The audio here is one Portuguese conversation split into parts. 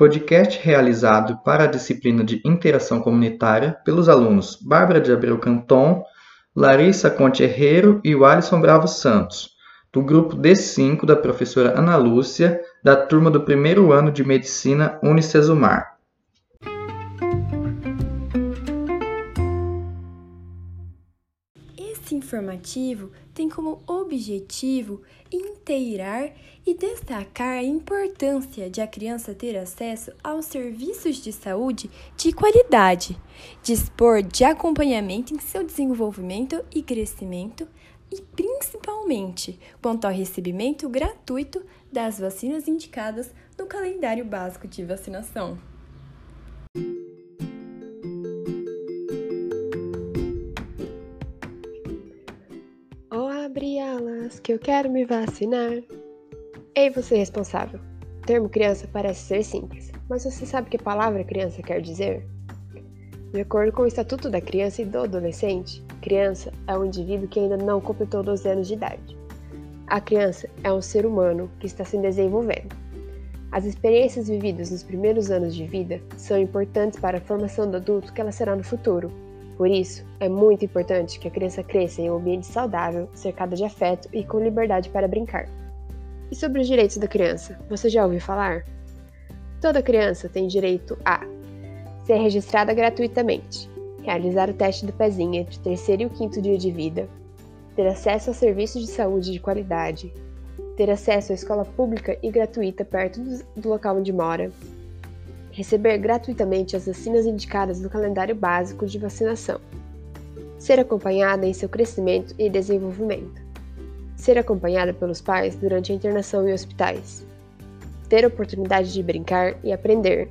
podcast realizado para a disciplina de Interação Comunitária pelos alunos Bárbara de Abreu Canton, Larissa Conte Herrero e Alisson Bravo Santos, do grupo D5 da professora Ana Lúcia, da turma do primeiro ano de Medicina Unicesumar. Esse informativo tem como objetivo inteirar e destacar a importância de a criança ter acesso aos serviços de saúde de qualidade, dispor de acompanhamento em seu desenvolvimento e crescimento e principalmente quanto ao recebimento gratuito das vacinas indicadas no calendário básico de vacinação. Que eu quero me vacinar. Ei, você responsável. O termo criança parece ser simples, mas você sabe o que a palavra criança quer dizer? De acordo com o Estatuto da Criança e do Adolescente, criança é um indivíduo que ainda não completou 12 anos de idade. A criança é um ser humano que está se desenvolvendo. As experiências vividas nos primeiros anos de vida são importantes para a formação do adulto que ela será no futuro por isso, é muito importante que a criança cresça em um ambiente saudável, cercada de afeto e com liberdade para brincar. E sobre os direitos da criança, você já ouviu falar? Toda criança tem direito a ser registrada gratuitamente, realizar o teste do pezinho entre o terceiro e o quinto dia de vida, ter acesso a serviços de saúde de qualidade, ter acesso à escola pública e gratuita perto do local onde mora, receber gratuitamente as vacinas indicadas no calendário básico de vacinação, ser acompanhada em seu crescimento e desenvolvimento, ser acompanhada pelos pais durante a internação em hospitais, ter oportunidade de brincar e aprender,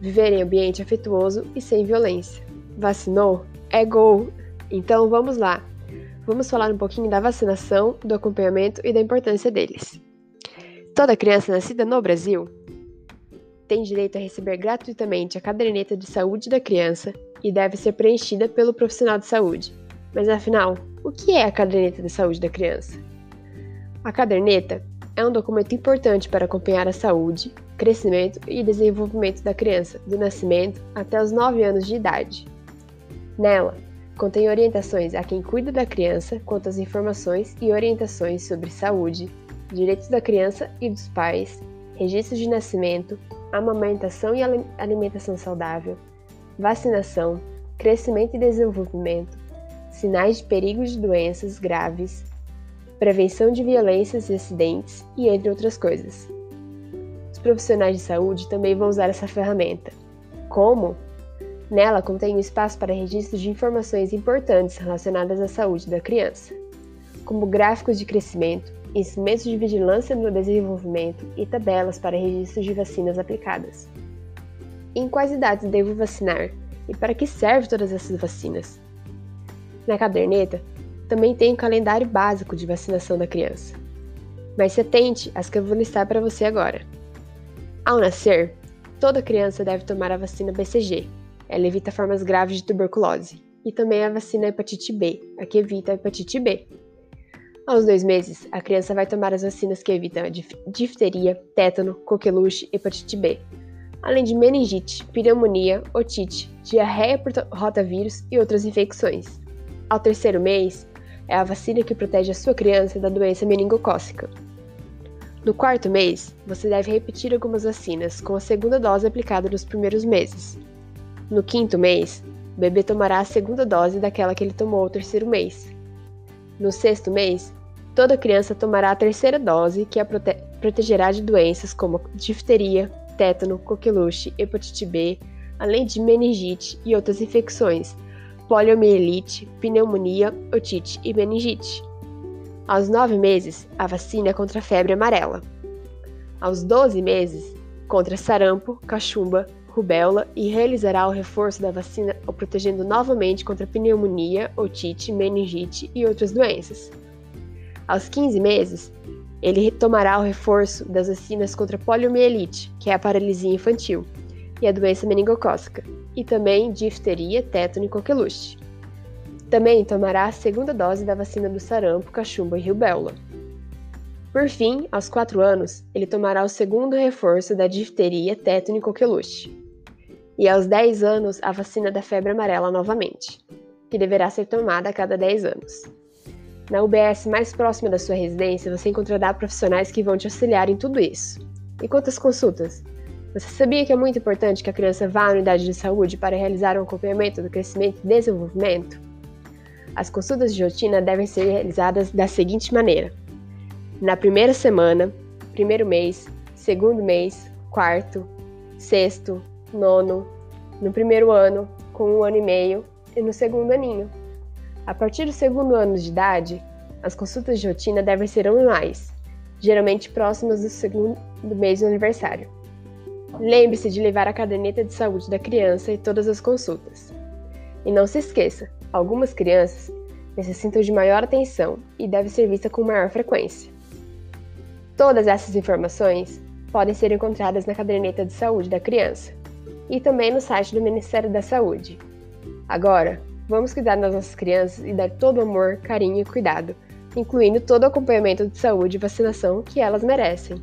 viver em ambiente afetuoso e sem violência. Vacinou? É gol! Então vamos lá! Vamos falar um pouquinho da vacinação, do acompanhamento e da importância deles. Toda criança nascida no Brasil tem direito a receber gratuitamente a caderneta de saúde da criança e deve ser preenchida pelo profissional de saúde. Mas afinal, o que é a caderneta de saúde da criança? A caderneta é um documento importante para acompanhar a saúde, crescimento e desenvolvimento da criança, do nascimento até os 9 anos de idade. Nela, contém orientações a quem cuida da criança quanto às informações e orientações sobre saúde, direitos da criança e dos pais, registros de nascimento, amamentação e alimentação saudável, vacinação, crescimento e desenvolvimento, sinais de perigo de doenças graves, prevenção de violências e acidentes e entre outras coisas. Os profissionais de saúde também vão usar essa ferramenta. Como? Nela contém um espaço para registro de informações importantes relacionadas à saúde da criança, como gráficos de crescimento, instrumentos de vigilância no desenvolvimento e tabelas para registros de vacinas aplicadas. Em quais idades devo vacinar e para que servem todas essas vacinas? Na caderneta, também tem o um calendário básico de vacinação da criança. Mas se atente às que eu vou listar para você agora. Ao nascer, toda criança deve tomar a vacina BCG. Ela evita formas graves de tuberculose. E também a vacina hepatite B, a que evita a hepatite B, aos dois meses, a criança vai tomar as vacinas que evitam a difteria, tétano, coqueluche e hepatite B, além de meningite, pneumonia, otite, diarreia por rotavírus e outras infecções. Ao terceiro mês, é a vacina que protege a sua criança da doença meningocócica. No quarto mês, você deve repetir algumas vacinas, com a segunda dose aplicada nos primeiros meses. No quinto mês, o bebê tomará a segunda dose daquela que ele tomou no terceiro mês. No sexto mês, toda criança tomará a terceira dose, que a prote protegerá de doenças como difteria, tétano, coqueluche, hepatite B, além de meningite e outras infecções, poliomielite, pneumonia, otite e meningite. Aos 9 meses, a vacina contra a febre amarela. Aos 12 meses, contra sarampo, cachumba, rubéola e realizará o reforço da vacina o protegendo novamente contra pneumonia, otite, meningite e outras doenças. Aos 15 meses, ele retomará o reforço das vacinas contra poliomielite, que é a paralisia infantil, e a doença meningocócica, e também difteria, tétano e coqueluche. Também tomará a segunda dose da vacina do sarampo, cachumba e rubéola. Por fim, aos 4 anos, ele tomará o segundo reforço da difteria, tétano e coqueluche. E aos 10 anos, a vacina da febre amarela novamente, que deverá ser tomada a cada 10 anos. Na UBS mais próxima da sua residência, você encontrará profissionais que vão te auxiliar em tudo isso. E quantas consultas? Você sabia que é muito importante que a criança vá à unidade de saúde para realizar um acompanhamento do crescimento e desenvolvimento? As consultas de rotina devem ser realizadas da seguinte maneira: na primeira semana, primeiro mês, segundo mês, quarto, sexto, nono, no primeiro ano, com um ano e meio, e no segundo aninho. A partir do segundo ano de idade, as consultas de rotina devem ser anuais, geralmente próximas do segundo mês do aniversário. Lembre-se de levar a caderneta de saúde da criança e todas as consultas. E não se esqueça, algumas crianças necessitam de maior atenção e devem ser vistas com maior frequência. Todas essas informações podem ser encontradas na caderneta de saúde da criança e também no site do Ministério da Saúde. Agora, vamos cuidar das nossas crianças e dar todo o amor, carinho e cuidado, incluindo todo o acompanhamento de saúde e vacinação que elas merecem.